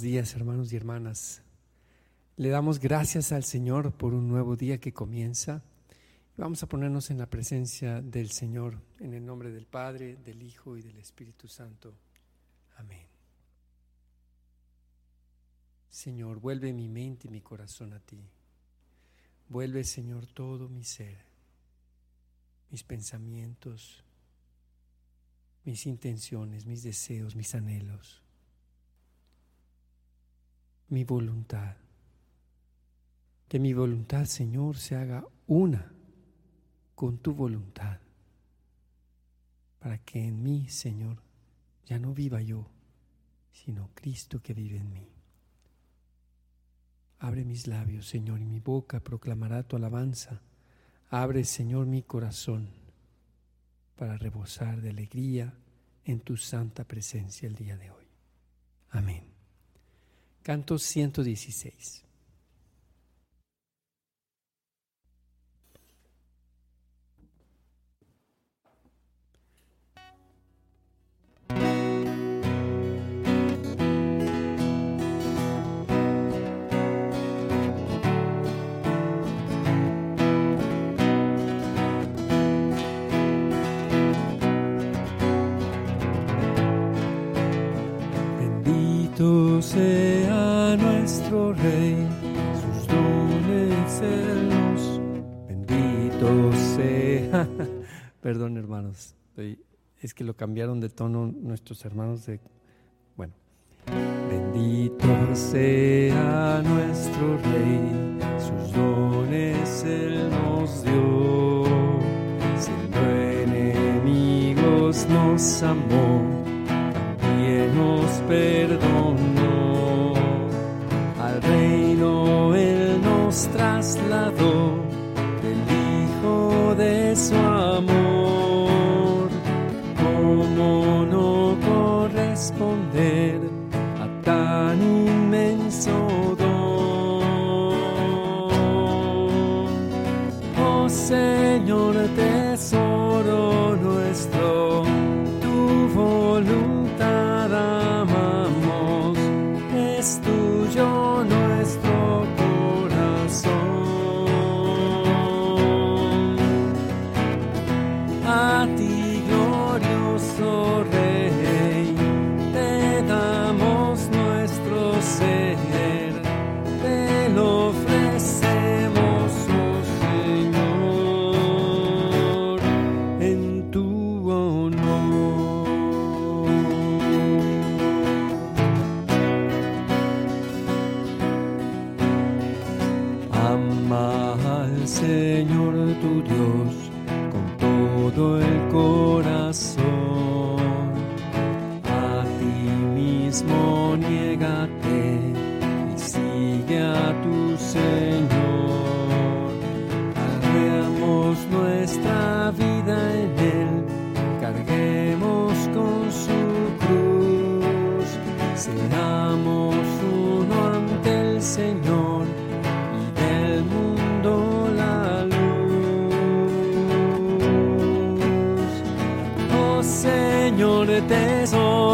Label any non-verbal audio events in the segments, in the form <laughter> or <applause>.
Días, hermanos y hermanas. Le damos gracias al Señor por un nuevo día que comienza. Vamos a ponernos en la presencia del Señor, en el nombre del Padre, del Hijo y del Espíritu Santo. Amén. Señor, vuelve mi mente y mi corazón a ti. Vuelve, Señor, todo mi ser, mis pensamientos, mis intenciones, mis deseos, mis anhelos mi voluntad. Que mi voluntad, Señor, se haga una con tu voluntad. Para que en mí, Señor, ya no viva yo, sino Cristo que vive en mí. Abre mis labios, Señor, y mi boca proclamará tu alabanza. Abre, Señor, mi corazón para rebosar de alegría en tu santa presencia el día de hoy. Amén. Canto 116. Bendito Bendito sea. <laughs> Perdón, hermanos, es que lo cambiaron de tono nuestros hermanos de. Bueno. Bendito sea nuestro Rey, sus dones Él nos dio. Siendo enemigos nos amó nos perdonó. Al reino Él nos trasladó su amor. ¿Cómo no corresponder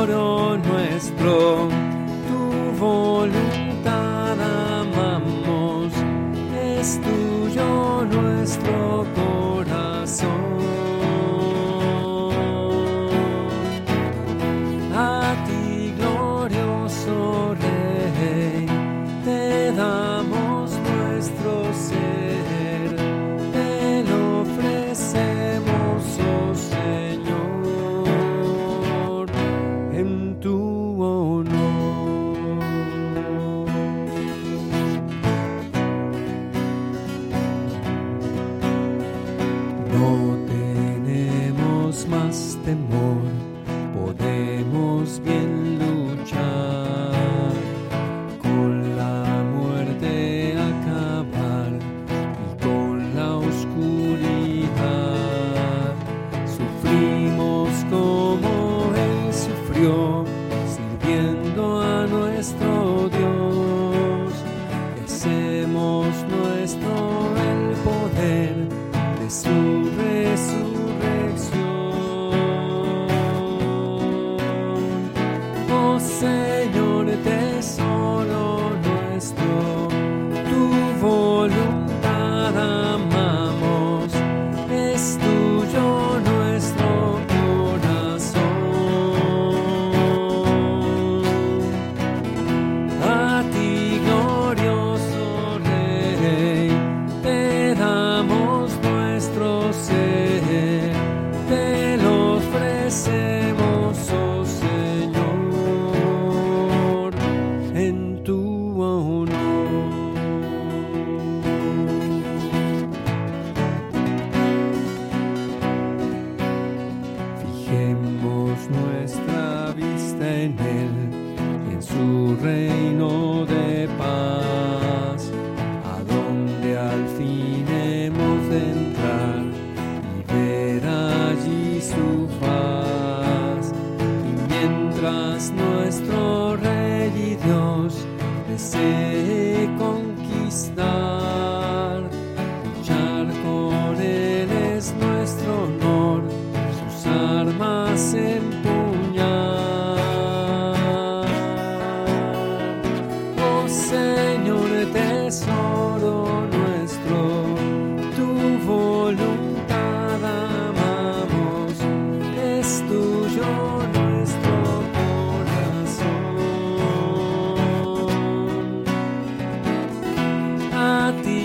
Señor voluntad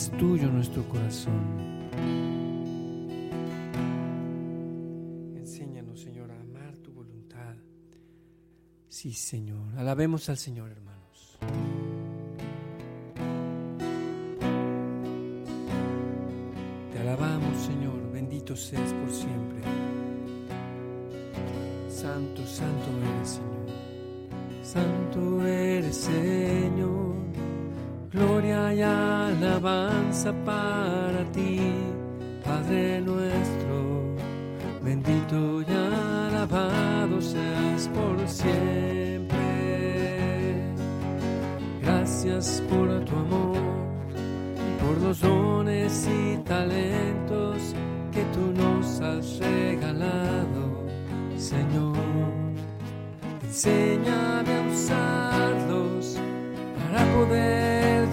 Es tuyo nuestro corazón. Enséñanos, Señor, a amar tu voluntad. Sí, Señor. Alabemos al Señor, hermanos.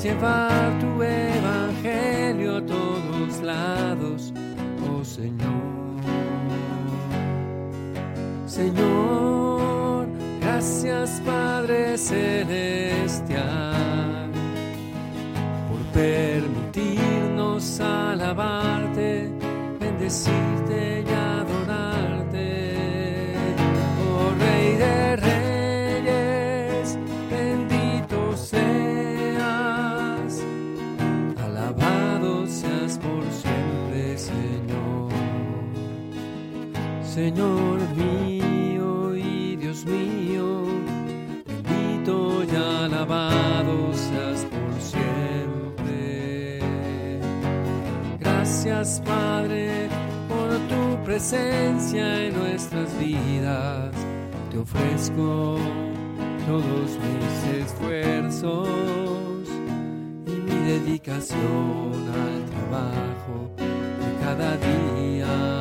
Llevar tu evangelio a todos lados, oh Señor. Señor, gracias Padre Celestial por permitirnos alabarte, bendecirte Señor mío y Dios mío, bendito y alabado seas por siempre. Gracias Padre por tu presencia en nuestras vidas. Te ofrezco todos mis esfuerzos y mi dedicación al trabajo de cada día.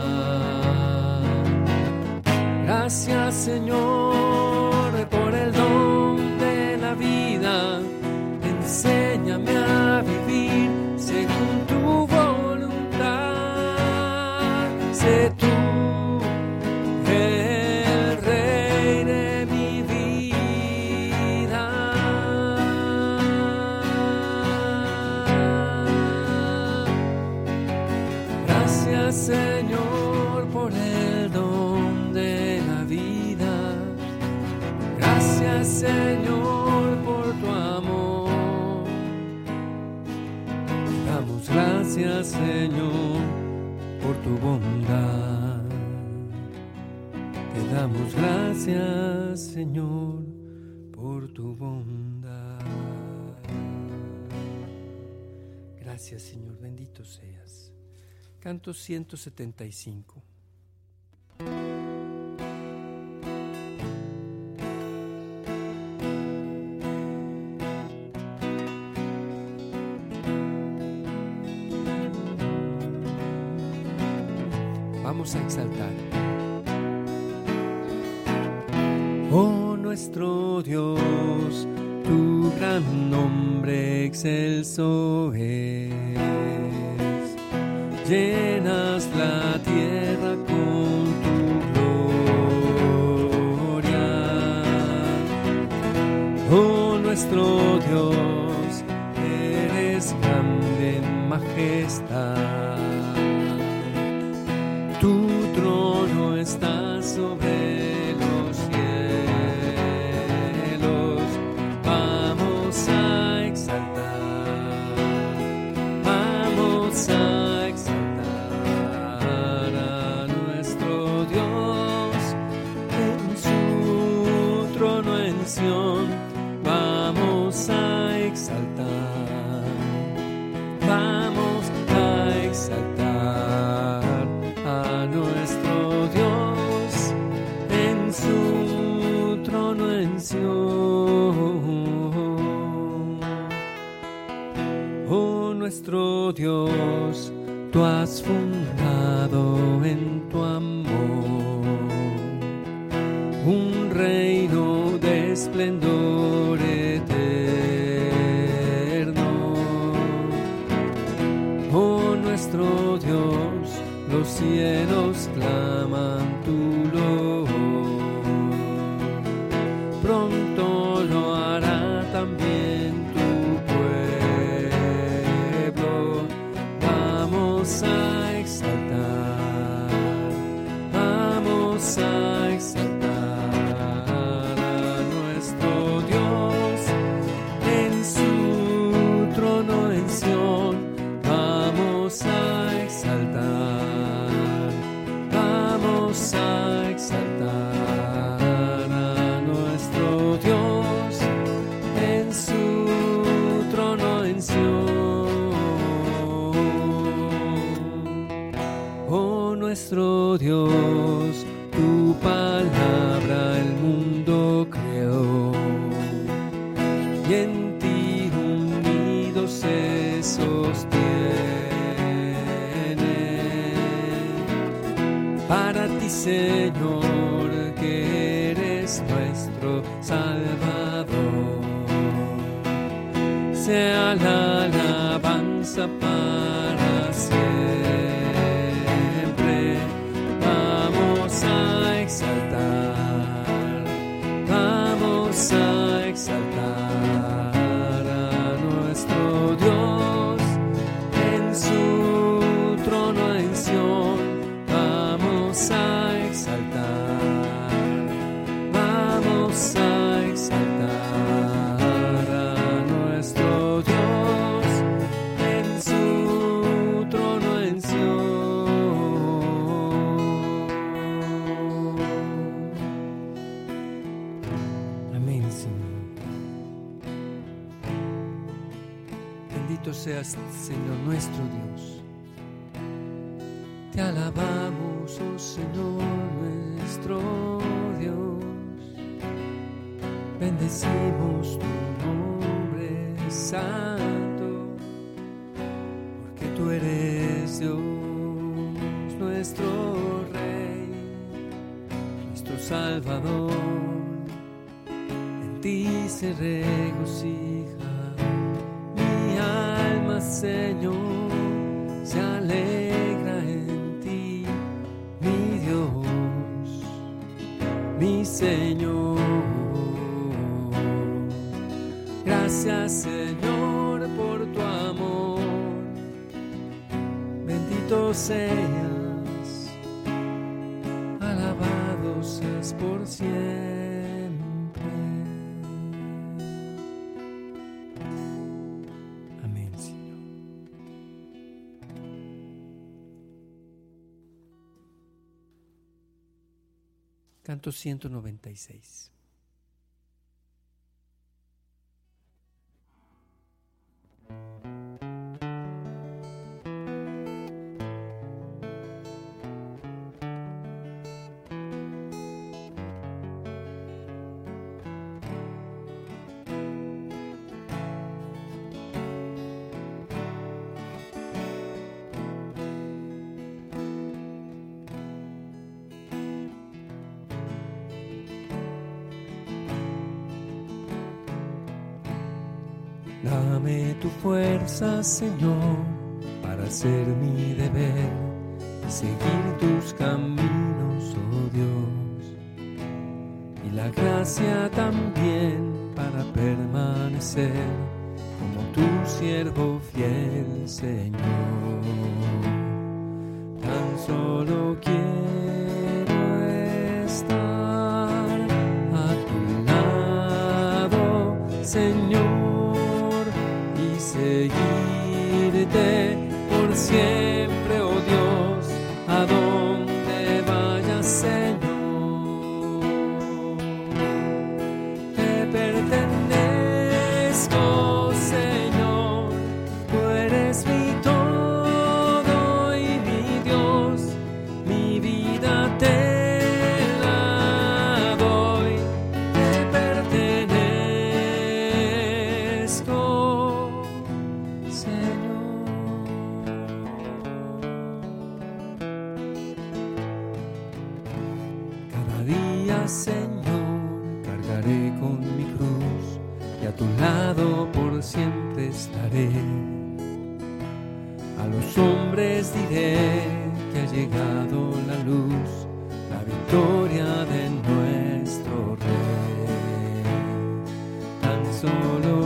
Gracias Señor Señor, por tu amor. Damos gracias, Señor, por tu bondad. Te damos gracias, Señor, por tu bondad. Gracias, Señor, bendito seas. Canto 175. alabanza para nuestro Dios. Te alabamos, oh Señor nuestro Dios. Bendecimos tu nombre santo, porque tú eres Dios, nuestro Rey, nuestro Salvador. En ti se regocija mi alma, Señor. Canto 196. Dame tu fuerza, Señor, para hacer mi deber y seguir tus caminos, oh Dios. Y la gracia también para permanecer como tu siervo fiel, Señor. Tan solo quiero estar a tu lado, Señor, siempre, solo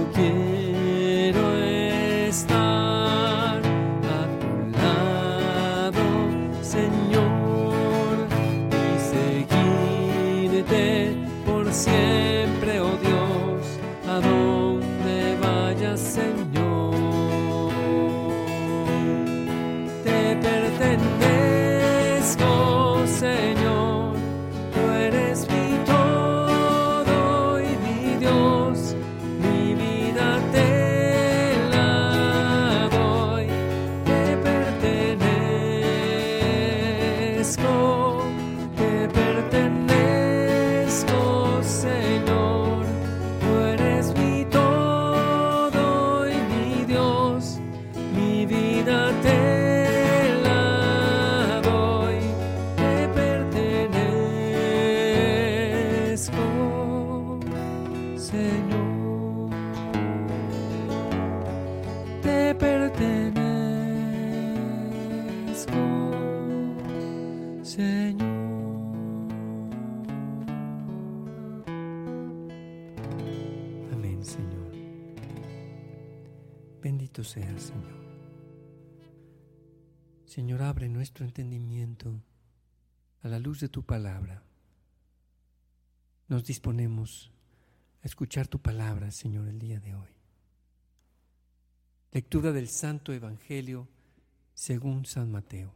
Seas, Señor. Señor, abre nuestro entendimiento a la luz de tu palabra. Nos disponemos a escuchar tu palabra, Señor, el día de hoy. Lectura del Santo Evangelio según San Mateo.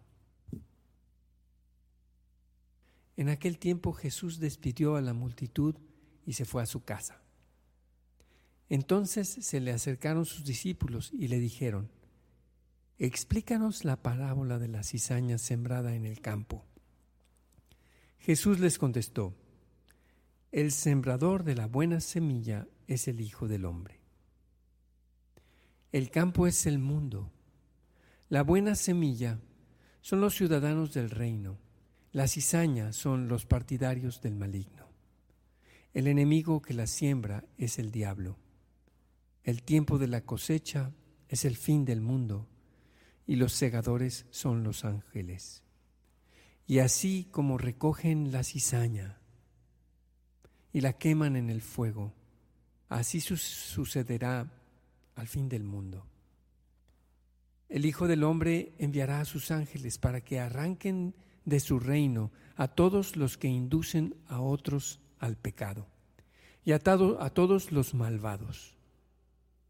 En aquel tiempo Jesús despidió a la multitud y se fue a su casa. Entonces se le acercaron sus discípulos y le dijeron, Explícanos la parábola de la cizaña sembrada en el campo. Jesús les contestó, El sembrador de la buena semilla es el Hijo del Hombre. El campo es el mundo. La buena semilla son los ciudadanos del reino. La cizaña son los partidarios del maligno. El enemigo que la siembra es el diablo. El tiempo de la cosecha es el fin del mundo y los segadores son los ángeles. Y así como recogen la cizaña y la queman en el fuego, así su sucederá al fin del mundo. El Hijo del Hombre enviará a sus ángeles para que arranquen de su reino a todos los que inducen a otros al pecado y a, todo, a todos los malvados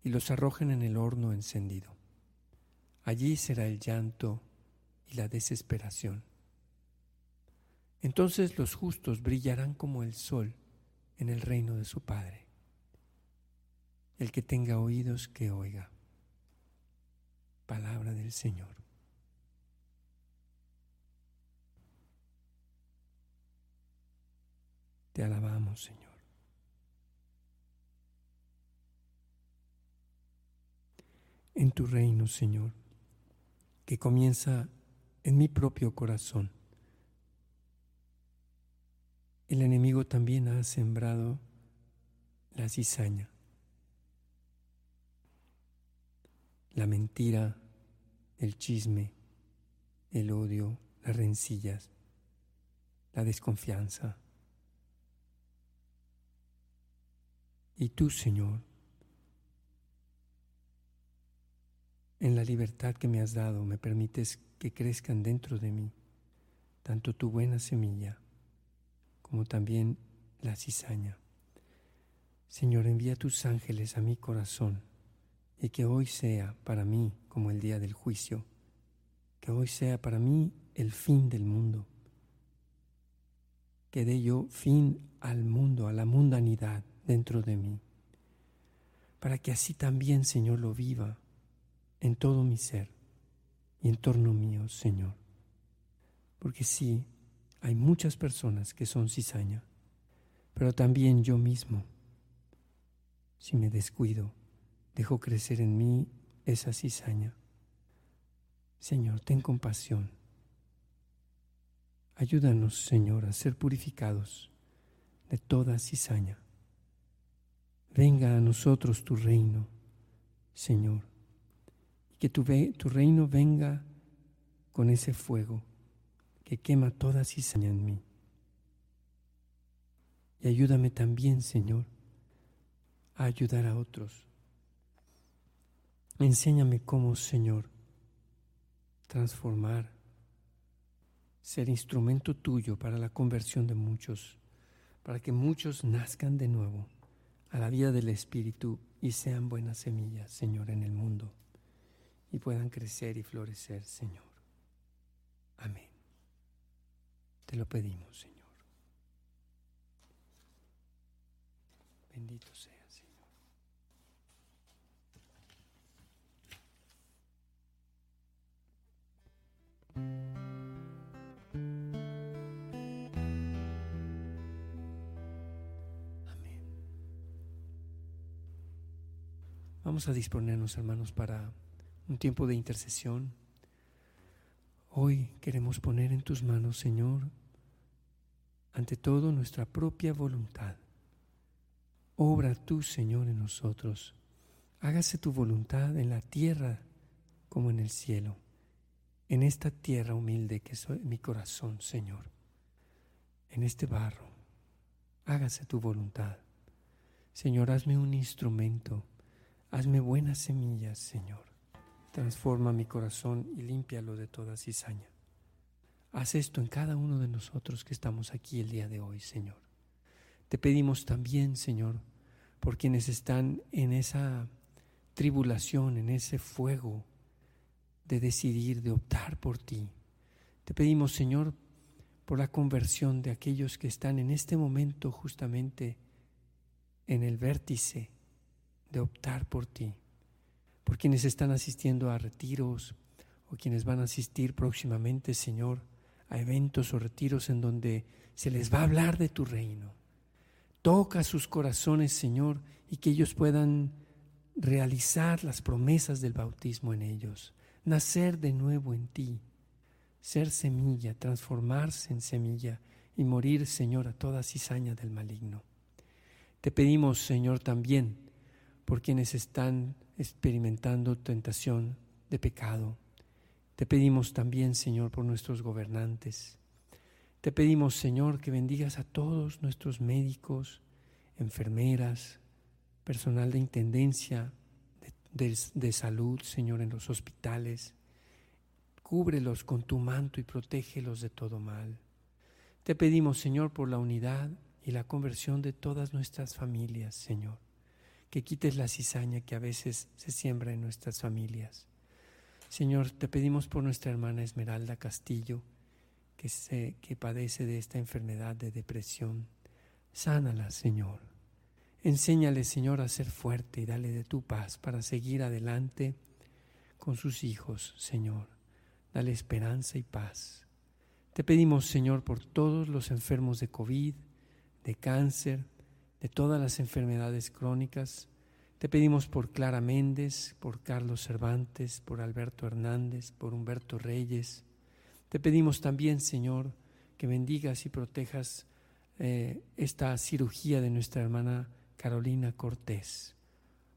y los arrojen en el horno encendido. Allí será el llanto y la desesperación. Entonces los justos brillarán como el sol en el reino de su Padre. El que tenga oídos, que oiga. Palabra del Señor. Te alabamos, Señor. En tu reino, Señor, que comienza en mi propio corazón. El enemigo también ha sembrado la cizaña. la mentira, el chisme, el odio, las rencillas, la desconfianza. Y tú, Señor, en la libertad que me has dado, me permites que crezcan dentro de mí tanto tu buena semilla como también la cizaña. Señor, envía tus ángeles a mi corazón y que hoy sea para mí como el día del juicio, que hoy sea para mí el fin del mundo, que dé yo fin al mundo, a la mundanidad dentro de mí, para que así también, Señor, lo viva en todo mi ser y en torno mío, Señor. Porque sí, hay muchas personas que son cizaña, pero también yo mismo si me descuido, dejo crecer en mí esa cizaña. Señor, ten compasión. Ayúdanos, Señor, a ser purificados de toda cizaña. Venga a nosotros tu reino, Señor, que tu, tu reino venga con ese fuego que quema toda cizaña en mí. Y ayúdame también, Señor, a ayudar a otros. Enséñame cómo, Señor, transformar, ser instrumento tuyo para la conversión de muchos, para que muchos nazcan de nuevo a la vida del Espíritu y sean buenas semillas, Señor, en el mundo y puedan crecer y florecer, Señor. Amén. Te lo pedimos, Señor. Bendito sea. Vamos a disponernos, hermanos, para un tiempo de intercesión. Hoy queremos poner en tus manos, Señor, ante todo nuestra propia voluntad. Obra tú, Señor, en nosotros. Hágase tu voluntad en la tierra como en el cielo en esta tierra humilde que es mi corazón, Señor, en este barro, hágase tu voluntad. Señor, hazme un instrumento, hazme buenas semillas, Señor. Transforma mi corazón y límpialo de toda cizaña. Haz esto en cada uno de nosotros que estamos aquí el día de hoy, Señor. Te pedimos también, Señor, por quienes están en esa tribulación, en ese fuego, de decidir, de optar por ti. Te pedimos, Señor, por la conversión de aquellos que están en este momento justamente en el vértice de optar por ti, por quienes están asistiendo a retiros o quienes van a asistir próximamente, Señor, a eventos o retiros en donde se les va a hablar de tu reino. Toca sus corazones, Señor, y que ellos puedan realizar las promesas del bautismo en ellos nacer de nuevo en ti, ser semilla, transformarse en semilla y morir, Señor, a toda cizaña del maligno. Te pedimos, Señor, también por quienes están experimentando tentación de pecado. Te pedimos también, Señor, por nuestros gobernantes. Te pedimos, Señor, que bendigas a todos nuestros médicos, enfermeras, personal de intendencia, de, salud, Señor, en los hospitales. Cúbrelos con tu manto y protégelos de todo mal. Te pedimos, Señor, por la unidad y la conversión de todas nuestras familias, Señor. Que quites la cizaña que a veces se siembra en nuestras familias. Señor, te pedimos por nuestra hermana Esmeralda Castillo, que, se, que padece de esta enfermedad de depresión. Sánala, Señor. Enséñale, Señor, a ser fuerte y dale de tu paz para seguir adelante con sus hijos, Señor. Dale esperanza y paz. Te pedimos, Señor, por todos los enfermos de COVID, de cáncer, de todas las enfermedades crónicas. Te pedimos por Clara Méndez, por Carlos Cervantes, por Alberto Hernández, por Humberto Reyes. Te pedimos también, Señor, que bendigas y protejas eh, esta cirugía de nuestra hermana Carolina Cortés,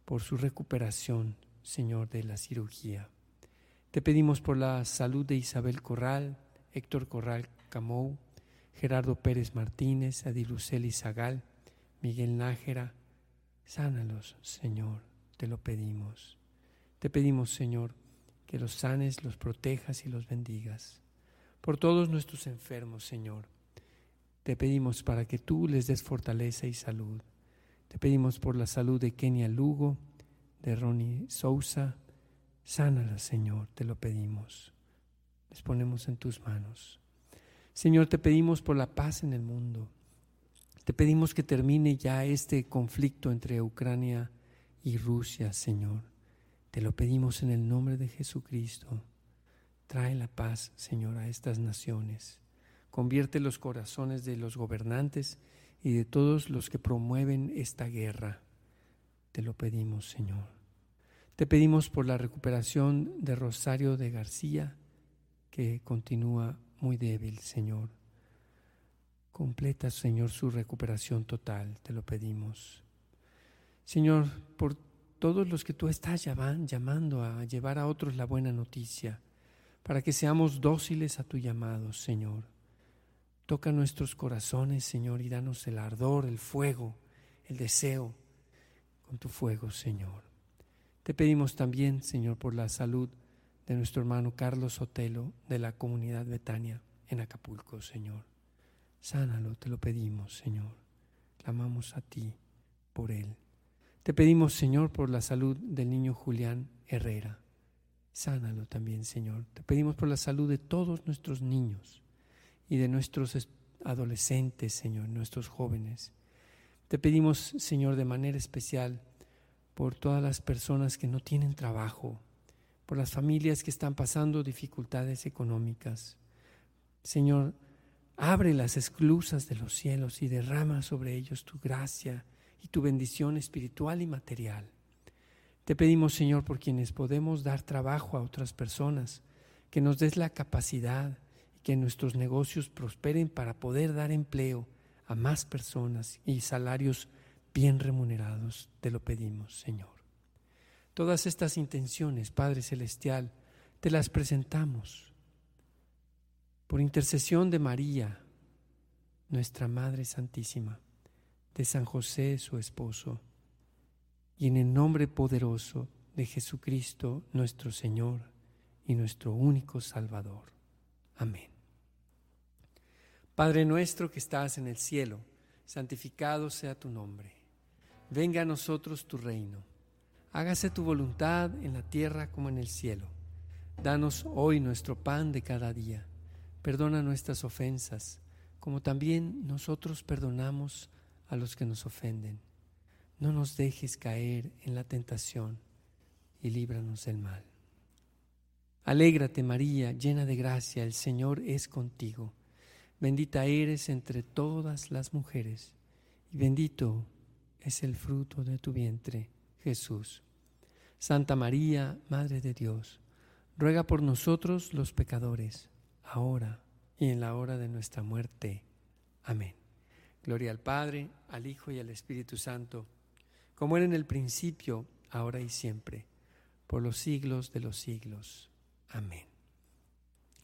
por su recuperación, Señor, de la cirugía. Te pedimos por la salud de Isabel Corral, Héctor Corral Camou, Gerardo Pérez Martínez, Adiluceli Zagal, Miguel Nájera. Sánalos, Señor, te lo pedimos. Te pedimos, Señor, que los sanes, los protejas y los bendigas. Por todos nuestros enfermos, Señor, te pedimos para que tú les des fortaleza y salud. Te pedimos por la salud de Kenia Lugo, de Ronnie Sousa. Sánala, Señor, te lo pedimos. Les ponemos en tus manos. Señor, te pedimos por la paz en el mundo. Te pedimos que termine ya este conflicto entre Ucrania y Rusia, Señor. Te lo pedimos en el nombre de Jesucristo. Trae la paz, Señor, a estas naciones. Convierte los corazones de los gobernantes y de todos los que promueven esta guerra. Te lo pedimos, Señor. Te pedimos por la recuperación de Rosario de García, que continúa muy débil, Señor. Completa, Señor, su recuperación total, te lo pedimos. Señor, por todos los que tú estás llamando a llevar a otros la buena noticia, para que seamos dóciles a tu llamado, Señor. Toca nuestros corazones, Señor, y danos el ardor, el fuego, el deseo con tu fuego, Señor. Te pedimos también, Señor, por la salud de nuestro hermano Carlos Sotelo de la comunidad Betania en Acapulco, Señor. Sánalo, te lo pedimos, Señor. Clamamos a ti por él. Te pedimos, Señor, por la salud del niño Julián Herrera. Sánalo también, Señor. Te pedimos por la salud de todos nuestros niños y de nuestros adolescentes, Señor, nuestros jóvenes. Te pedimos, Señor, de manera especial por todas las personas que no tienen trabajo, por las familias que están pasando dificultades económicas. Señor, abre las esclusas de los cielos y derrama sobre ellos tu gracia y tu bendición espiritual y material. Te pedimos, Señor, por quienes podemos dar trabajo a otras personas, que nos des la capacidad que nuestros negocios prosperen para poder dar empleo a más personas y salarios bien remunerados. Te lo pedimos, Señor. Todas estas intenciones, Padre Celestial, te las presentamos por intercesión de María, nuestra Madre Santísima, de San José, su esposo, y en el nombre poderoso de Jesucristo, nuestro Señor y nuestro único Salvador. Amén. Padre nuestro que estás en el cielo, santificado sea tu nombre. Venga a nosotros tu reino. Hágase tu voluntad en la tierra como en el cielo. Danos hoy nuestro pan de cada día. Perdona nuestras ofensas, como también nosotros perdonamos a los que nos ofenden. No nos dejes caer en la tentación y líbranos del mal. Alégrate María, llena de gracia, el Señor es contigo. Bendita eres entre todas las mujeres, y bendito es el fruto de tu vientre, Jesús. Santa María, Madre de Dios, ruega por nosotros los pecadores, ahora y en la hora de nuestra muerte. Amén. Gloria al Padre, al Hijo y al Espíritu Santo, como era en el principio, ahora y siempre, por los siglos de los siglos. Amén.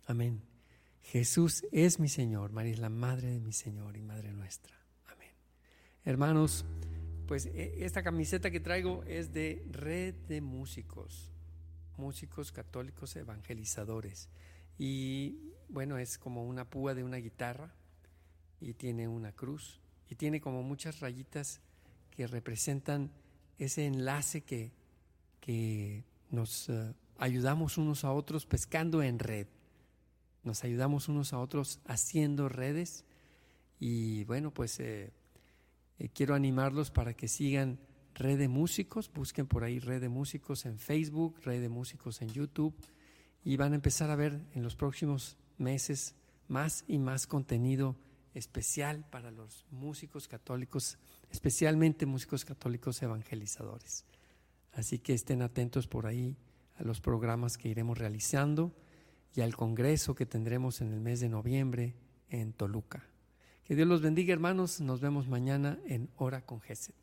Amén. Jesús es mi Señor, María es la Madre de mi Señor y Madre nuestra. Amén. Hermanos, pues e, esta camiseta que traigo es de Red de Músicos, músicos católicos evangelizadores. Y bueno, es como una púa de una guitarra y tiene una cruz y tiene como muchas rayitas que representan ese enlace que, que nos eh, ayudamos unos a otros pescando en red. Nos ayudamos unos a otros haciendo redes y bueno, pues eh, eh, quiero animarlos para que sigan Red de Músicos, busquen por ahí Red de Músicos en Facebook, Red de Músicos en YouTube y van a empezar a ver en los próximos meses más y más contenido especial para los músicos católicos, especialmente músicos católicos evangelizadores. Así que estén atentos por ahí a los programas que iremos realizando y al congreso que tendremos en el mes de noviembre en Toluca. Que Dios los bendiga, hermanos. Nos vemos mañana en Hora con Gesed.